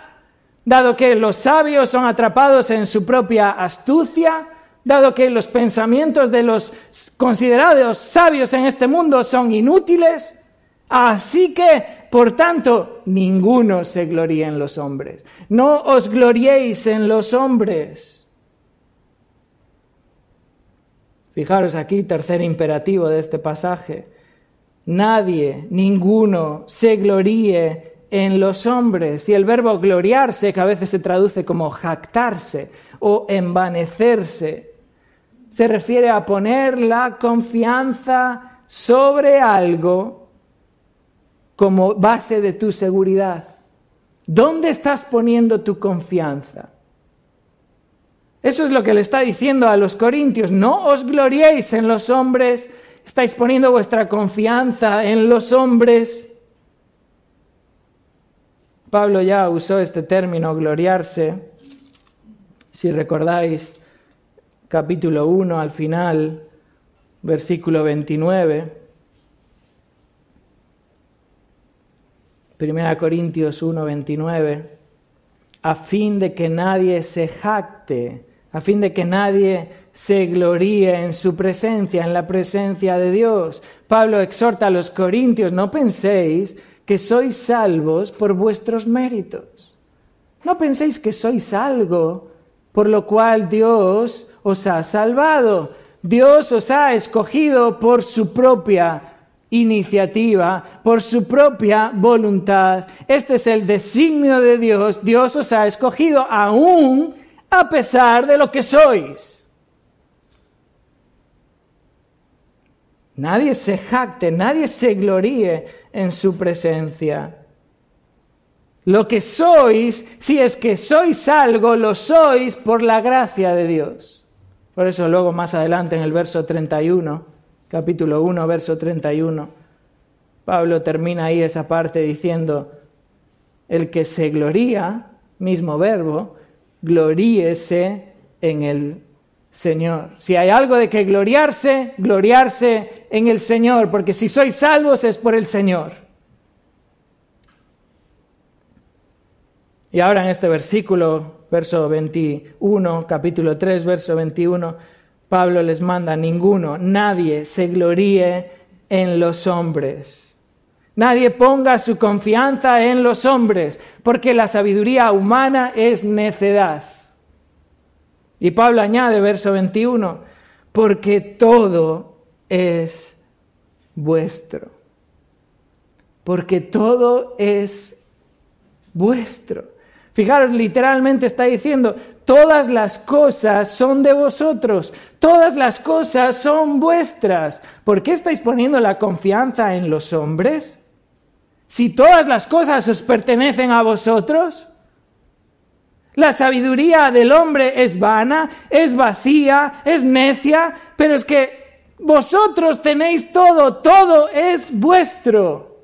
Speaker 1: dado que los sabios son atrapados en su propia astucia, dado que los pensamientos de los considerados sabios en este mundo son inútiles, así que, por tanto, ninguno se gloríe en los hombres. No os gloriéis en los hombres. Fijaros aquí, tercer imperativo de este pasaje nadie, ninguno, se gloríe en los hombres. Y el verbo gloriarse, que a veces se traduce como jactarse o envanecerse, se refiere a poner la confianza sobre algo como base de tu seguridad. ¿Dónde estás poniendo tu confianza? Eso es lo que le está diciendo a los corintios. No os gloriéis en los hombres, ¿Estáis poniendo vuestra confianza en los hombres? Pablo ya usó este término, gloriarse. Si recordáis, capítulo 1 al final, versículo 29. Primera Corintios 1, 29. A fin de que nadie se jacte, a fin de que nadie se gloríe en su presencia, en la presencia de Dios. Pablo exhorta a los corintios, no penséis que sois salvos por vuestros méritos. No penséis que sois algo por lo cual Dios os ha salvado. Dios os ha escogido por su propia iniciativa, por su propia voluntad. Este es el designio de Dios. Dios os ha escogido aún a pesar de lo que sois. Nadie se jacte, nadie se gloríe en su presencia. Lo que sois, si es que sois algo, lo sois por la gracia de Dios. Por eso luego más adelante en el verso 31, capítulo 1, verso 31, Pablo termina ahí esa parte diciendo, el que se gloría, mismo verbo, gloríese en el Señor. Si hay algo de que gloriarse, gloriarse en el Señor, porque si sois salvos es por el Señor. Y ahora en este versículo, verso 21, capítulo 3, verso 21, Pablo les manda, ninguno, nadie se gloríe en los hombres. Nadie ponga su confianza en los hombres, porque la sabiduría humana es necedad. Y Pablo añade, verso 21, porque todo es vuestro. Porque todo es vuestro. Fijaros, literalmente está diciendo, todas las cosas son de vosotros, todas las cosas son vuestras. ¿Por qué estáis poniendo la confianza en los hombres? Si todas las cosas os pertenecen a vosotros, la sabiduría del hombre es vana, es vacía, es necia, pero es que vosotros tenéis todo, todo es vuestro.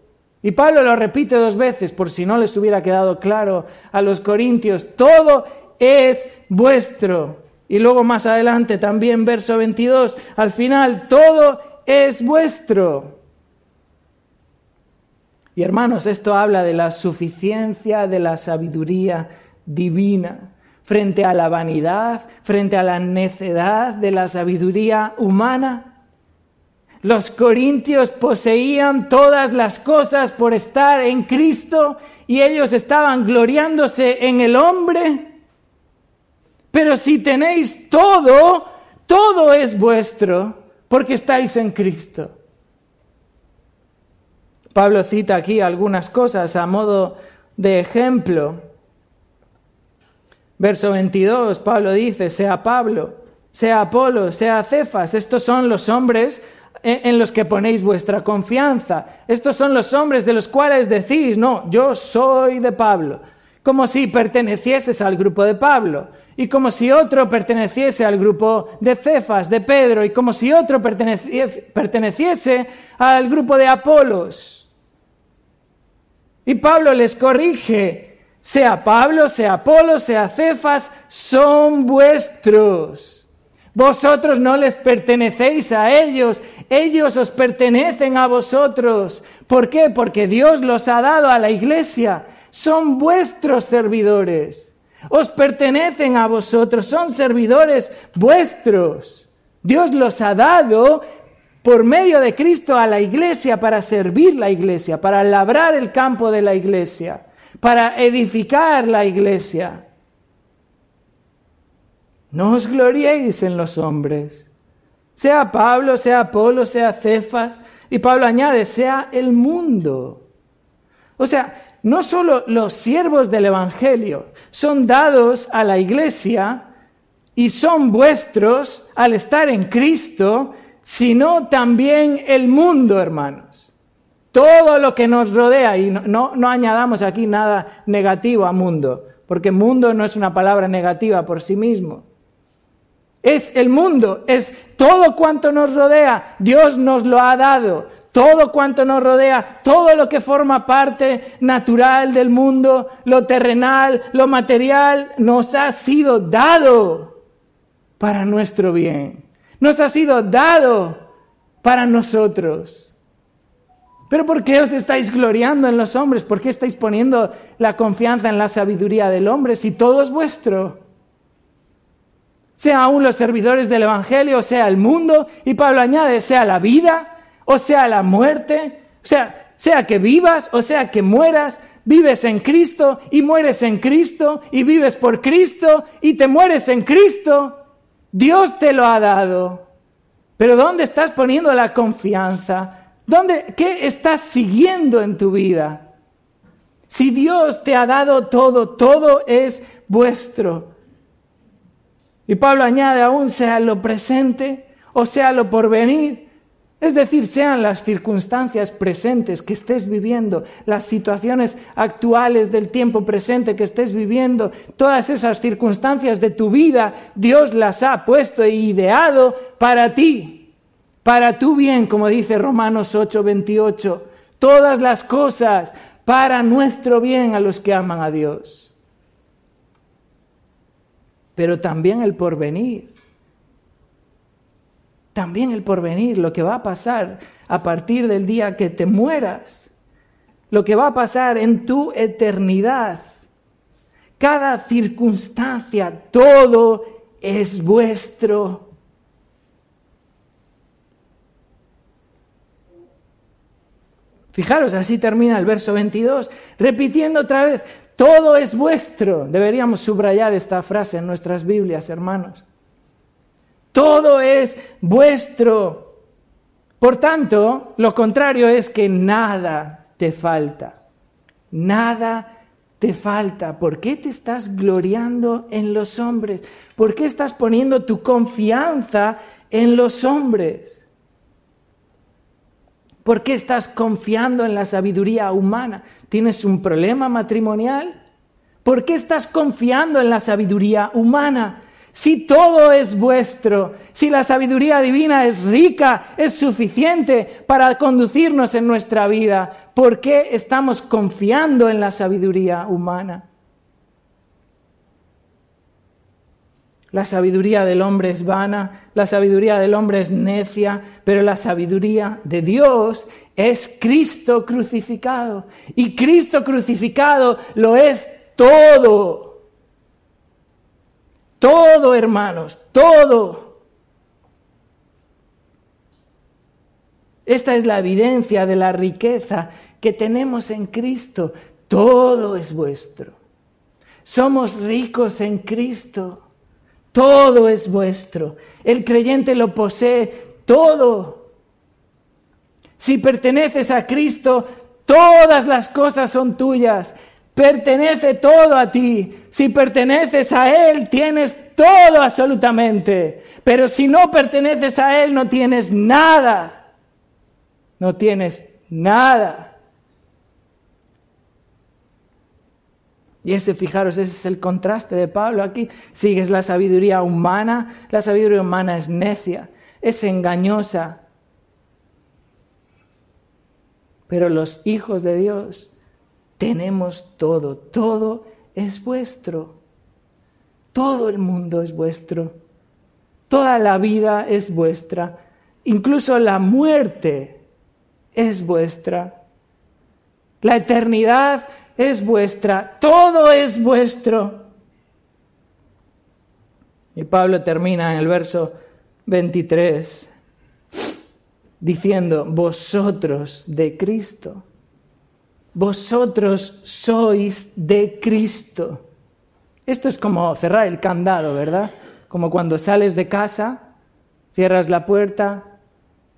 Speaker 1: Y Pablo lo repite dos veces por si no les hubiera quedado claro a los corintios, todo es vuestro. Y luego más adelante también verso 22, al final, todo es vuestro. Y hermanos, esto habla de la suficiencia de la sabiduría divina frente a la vanidad, frente a la necedad de la sabiduría humana. Los corintios poseían todas las cosas por estar en Cristo y ellos estaban gloriándose en el hombre. Pero si tenéis todo, todo es vuestro porque estáis en Cristo. Pablo cita aquí algunas cosas a modo de ejemplo. Verso 22, Pablo dice, sea Pablo, sea Apolo, sea Cefas, estos son los hombres en los que ponéis vuestra confianza. Estos son los hombres de los cuales decís, no, yo soy de Pablo, como si pertenecieses al grupo de Pablo, y como si otro perteneciese al grupo de Cefas, de Pedro, y como si otro perteneciese al grupo de Apolos. Y Pablo les corrige, sea Pablo, sea Apolo, sea Cefas, son vuestros. Vosotros no les pertenecéis a ellos, ellos os pertenecen a vosotros. ¿Por qué? Porque Dios los ha dado a la iglesia. Son vuestros servidores. Os pertenecen a vosotros, son servidores vuestros. Dios los ha dado por medio de Cristo a la iglesia para servir la iglesia, para labrar el campo de la iglesia, para edificar la iglesia. No os gloriéis en los hombres, sea Pablo, sea Apolo, sea Cefas, y Pablo añade, sea el mundo. O sea, no solo los siervos del Evangelio son dados a la iglesia y son vuestros al estar en Cristo, sino también el mundo, hermanos. Todo lo que nos rodea, y no, no, añadamos aquí nada negativo a mundo, porque mundo no es una palabra negativa por sí mismo. Es el mundo, es todo cuanto nos rodea, Dios nos lo ha dado. Todo cuanto nos rodea, todo lo que forma parte natural del mundo, lo terrenal, lo material, nos ha sido dado para nuestro bien nos ha sido dado para nosotros. Pero ¿por qué os estáis gloriando en los hombres? ¿Por qué estáis poniendo la confianza en la sabiduría del hombre si todo es vuestro? Sea aún los servidores del Evangelio, sea el mundo, y Pablo añade, sea la vida, o sea la muerte, o sea, sea que vivas, o sea que mueras, vives en Cristo y mueres en Cristo, y vives por Cristo y te mueres en Cristo. Dios te lo ha dado. Pero ¿dónde estás poniendo la confianza? ¿Dónde, ¿Qué estás siguiendo en tu vida? Si Dios te ha dado todo, todo es vuestro. Y Pablo añade aún, sea lo presente o sea lo por venir, es decir, sean las circunstancias presentes que estés viviendo, las situaciones actuales del tiempo presente que estés viviendo, todas esas circunstancias de tu vida, Dios las ha puesto e ideado para ti, para tu bien, como dice Romanos 8:28. Todas las cosas para nuestro bien a los que aman a Dios. Pero también el porvenir también el porvenir, lo que va a pasar a partir del día que te mueras, lo que va a pasar en tu eternidad. Cada circunstancia, todo es vuestro. Fijaros, así termina el verso 22, repitiendo otra vez, todo es vuestro. Deberíamos subrayar esta frase en nuestras Biblias, hermanos. Todo es vuestro. Por tanto, lo contrario es que nada te falta. Nada te falta. ¿Por qué te estás gloriando en los hombres? ¿Por qué estás poniendo tu confianza en los hombres? ¿Por qué estás confiando en la sabiduría humana? ¿Tienes un problema matrimonial? ¿Por qué estás confiando en la sabiduría humana? Si todo es vuestro, si la sabiduría divina es rica, es suficiente para conducirnos en nuestra vida, ¿por qué estamos confiando en la sabiduría humana? La sabiduría del hombre es vana, la sabiduría del hombre es necia, pero la sabiduría de Dios es Cristo crucificado. Y Cristo crucificado lo es todo. Todo, hermanos, todo. Esta es la evidencia de la riqueza que tenemos en Cristo. Todo es vuestro. Somos ricos en Cristo. Todo es vuestro. El creyente lo posee todo. Si perteneces a Cristo, todas las cosas son tuyas. Pertenece todo a ti. Si perteneces a Él, tienes todo absolutamente. Pero si no perteneces a Él, no tienes nada. No tienes nada. Y ese, fijaros, ese es el contraste de Pablo aquí. Sigues la sabiduría humana, la sabiduría humana es necia, es engañosa. Pero los hijos de Dios tenemos todo, todo es vuestro. Todo el mundo es vuestro. Toda la vida es vuestra. Incluso la muerte es vuestra. La eternidad es vuestra, todo es vuestro. Y Pablo termina en el verso 23 diciendo, vosotros de Cristo, vosotros sois de Cristo. Esto es como cerrar el candado, ¿verdad? Como cuando sales de casa, cierras la puerta,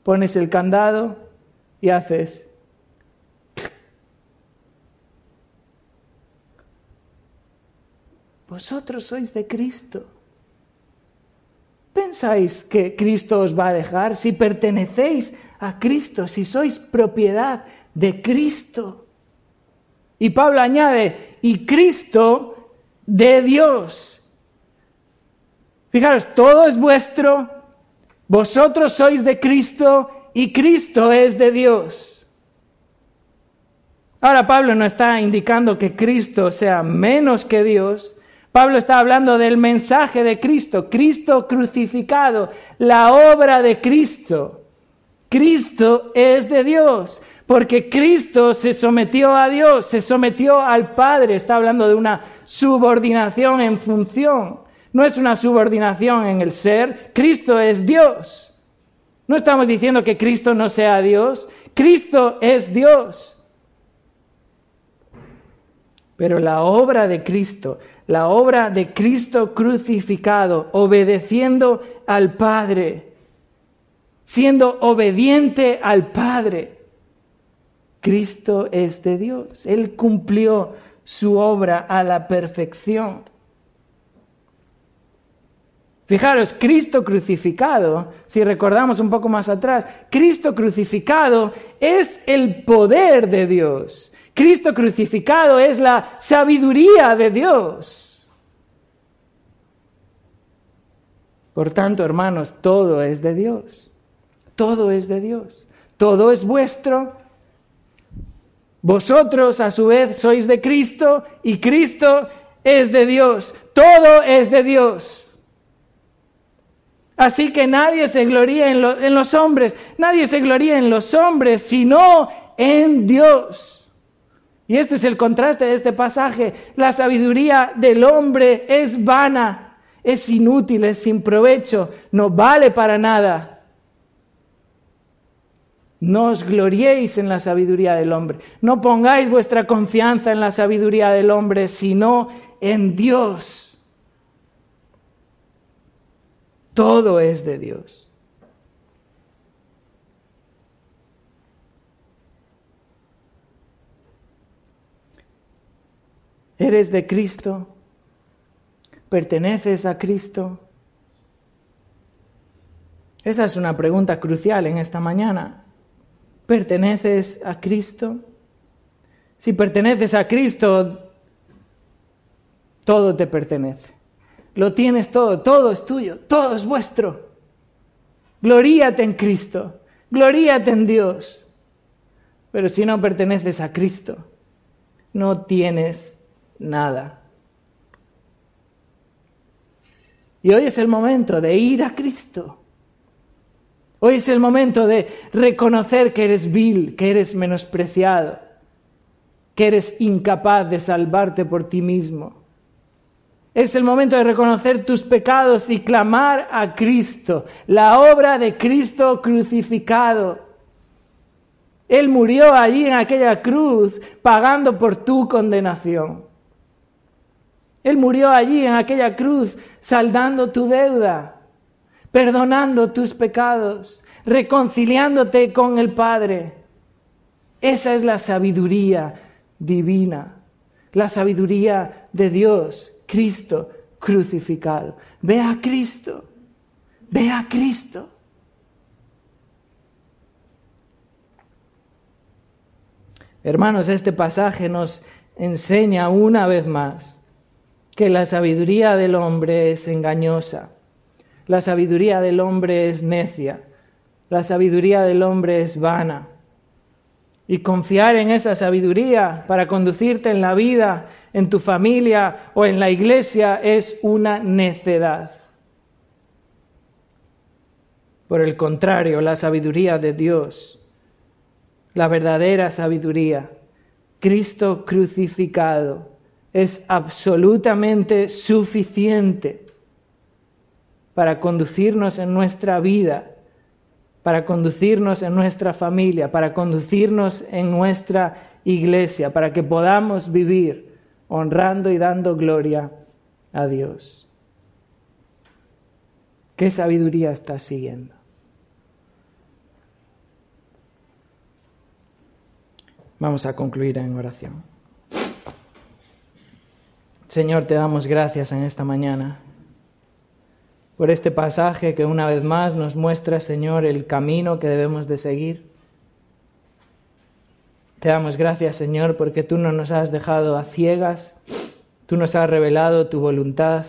Speaker 1: pones el candado y haces Vosotros sois de Cristo. ¿Pensáis que Cristo os va a dejar si pertenecéis a Cristo, si sois propiedad de Cristo? Y Pablo añade, y Cristo de Dios. Fijaros, todo es vuestro, vosotros sois de Cristo y Cristo es de Dios. Ahora Pablo no está indicando que Cristo sea menos que Dios, Pablo está hablando del mensaje de Cristo, Cristo crucificado, la obra de Cristo. Cristo es de Dios, porque Cristo se sometió a Dios, se sometió al Padre. Está hablando de una subordinación en función. No es una subordinación en el ser, Cristo es Dios. No estamos diciendo que Cristo no sea Dios, Cristo es Dios. Pero la obra de Cristo, la obra de Cristo crucificado, obedeciendo al Padre, siendo obediente al Padre. Cristo es de Dios. Él cumplió su obra a la perfección. Fijaros, Cristo crucificado, si recordamos un poco más atrás, Cristo crucificado es el poder de Dios. Cristo crucificado es la sabiduría de Dios. Por tanto, hermanos, todo es de Dios. Todo es de Dios. Todo es vuestro. Vosotros a su vez sois de Cristo y Cristo es de Dios. Todo es de Dios. Así que nadie se gloría en, los hombres, nadie se gloría en los hombres, sino en Dios. Y este es el contraste de este pasaje. La sabiduría del hombre es vana, es inútil, es sin provecho, no vale para nada. No os gloriéis en la sabiduría del hombre. No pongáis vuestra confianza en la sabiduría del hombre, sino en Dios. Todo es de Dios. ¿Eres de Cristo? ¿Perteneces a Cristo? Esa es una pregunta crucial en esta mañana. ¿Perteneces a Cristo? Si perteneces a Cristo, todo te pertenece. Lo tienes todo, todo es tuyo, todo es vuestro. Gloríate en Cristo, gloríate en Dios. Pero si no perteneces a Cristo, no tienes nada. Y hoy es el momento de ir a Cristo. Hoy es el momento de reconocer que eres vil, que eres menospreciado, que eres incapaz de salvarte por ti mismo. Es el momento de reconocer tus pecados y clamar a Cristo, la obra de Cristo crucificado. Él murió allí en aquella cruz pagando por tu condenación. Él murió allí en aquella cruz saldando tu deuda, perdonando tus pecados, reconciliándote con el Padre. Esa es la sabiduría divina, la sabiduría de Dios, Cristo crucificado. Ve a Cristo, ve a Cristo. Hermanos, este pasaje nos enseña una vez más que la sabiduría del hombre es engañosa, la sabiduría del hombre es necia, la sabiduría del hombre es vana. Y confiar en esa sabiduría para conducirte en la vida, en tu familia o en la iglesia es una necedad. Por el contrario, la sabiduría de Dios, la verdadera sabiduría, Cristo crucificado, es absolutamente suficiente para conducirnos en nuestra vida, para conducirnos en nuestra familia, para conducirnos en nuestra iglesia, para que podamos vivir honrando y dando gloria a Dios. ¿Qué sabiduría estás siguiendo? Vamos a concluir en oración. Señor, te damos gracias en esta mañana por este pasaje que una vez más nos muestra, Señor, el camino que debemos de seguir. Te damos gracias, Señor, porque tú no nos has dejado a ciegas, tú nos has revelado tu voluntad,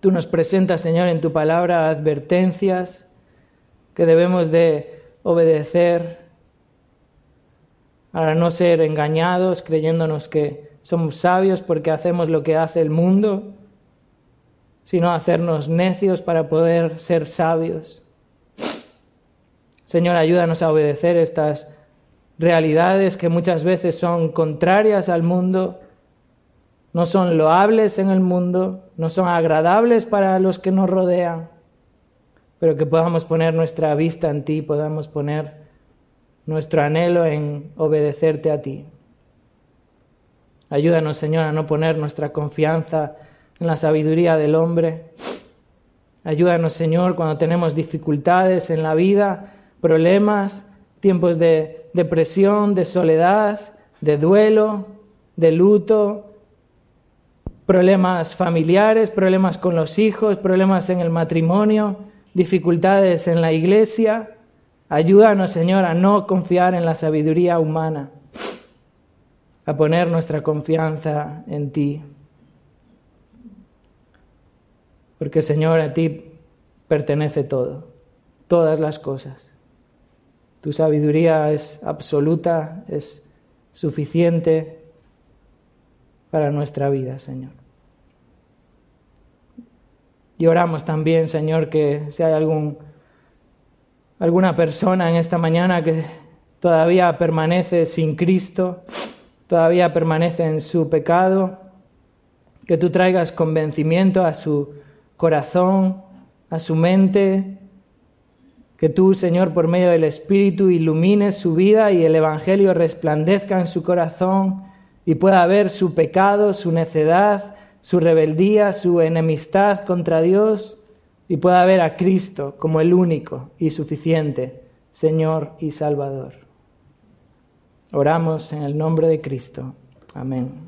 Speaker 1: tú nos presentas, Señor, en tu palabra advertencias que debemos de obedecer para no ser engañados creyéndonos que somos sabios porque hacemos lo que hace el mundo, sino hacernos necios para poder ser sabios. Señor, ayúdanos a obedecer estas realidades que muchas veces son contrarias al mundo, no son loables en el mundo, no son agradables para los que nos rodean, pero que podamos poner nuestra vista en ti, podamos poner nuestro anhelo en obedecerte a ti. Ayúdanos, Señor, a no poner nuestra confianza en la sabiduría del hombre. Ayúdanos, Señor, cuando tenemos dificultades en la vida, problemas, tiempos de depresión, de soledad, de duelo, de luto, problemas familiares, problemas con los hijos, problemas en el matrimonio, dificultades en la iglesia. Ayúdanos, Señor, a no confiar en la sabiduría humana a poner nuestra confianza en ti. Porque Señor, a ti pertenece todo, todas las cosas. Tu sabiduría es absoluta, es suficiente para nuestra vida, Señor. Y oramos también, Señor, que si hay algún, alguna persona en esta mañana que todavía permanece sin Cristo, todavía permanece en su pecado, que tú traigas convencimiento a su corazón, a su mente, Que tú, Señor, por medio del Espíritu, ilumines su vida y el Evangelio resplandezca en su corazón y pueda ver su pecado, su necedad, su rebeldía, su enemistad contra Dios y pueda ver a Cristo como el único y suficiente Señor y Salvador. Oramos en el nombre de Cristo. Amén.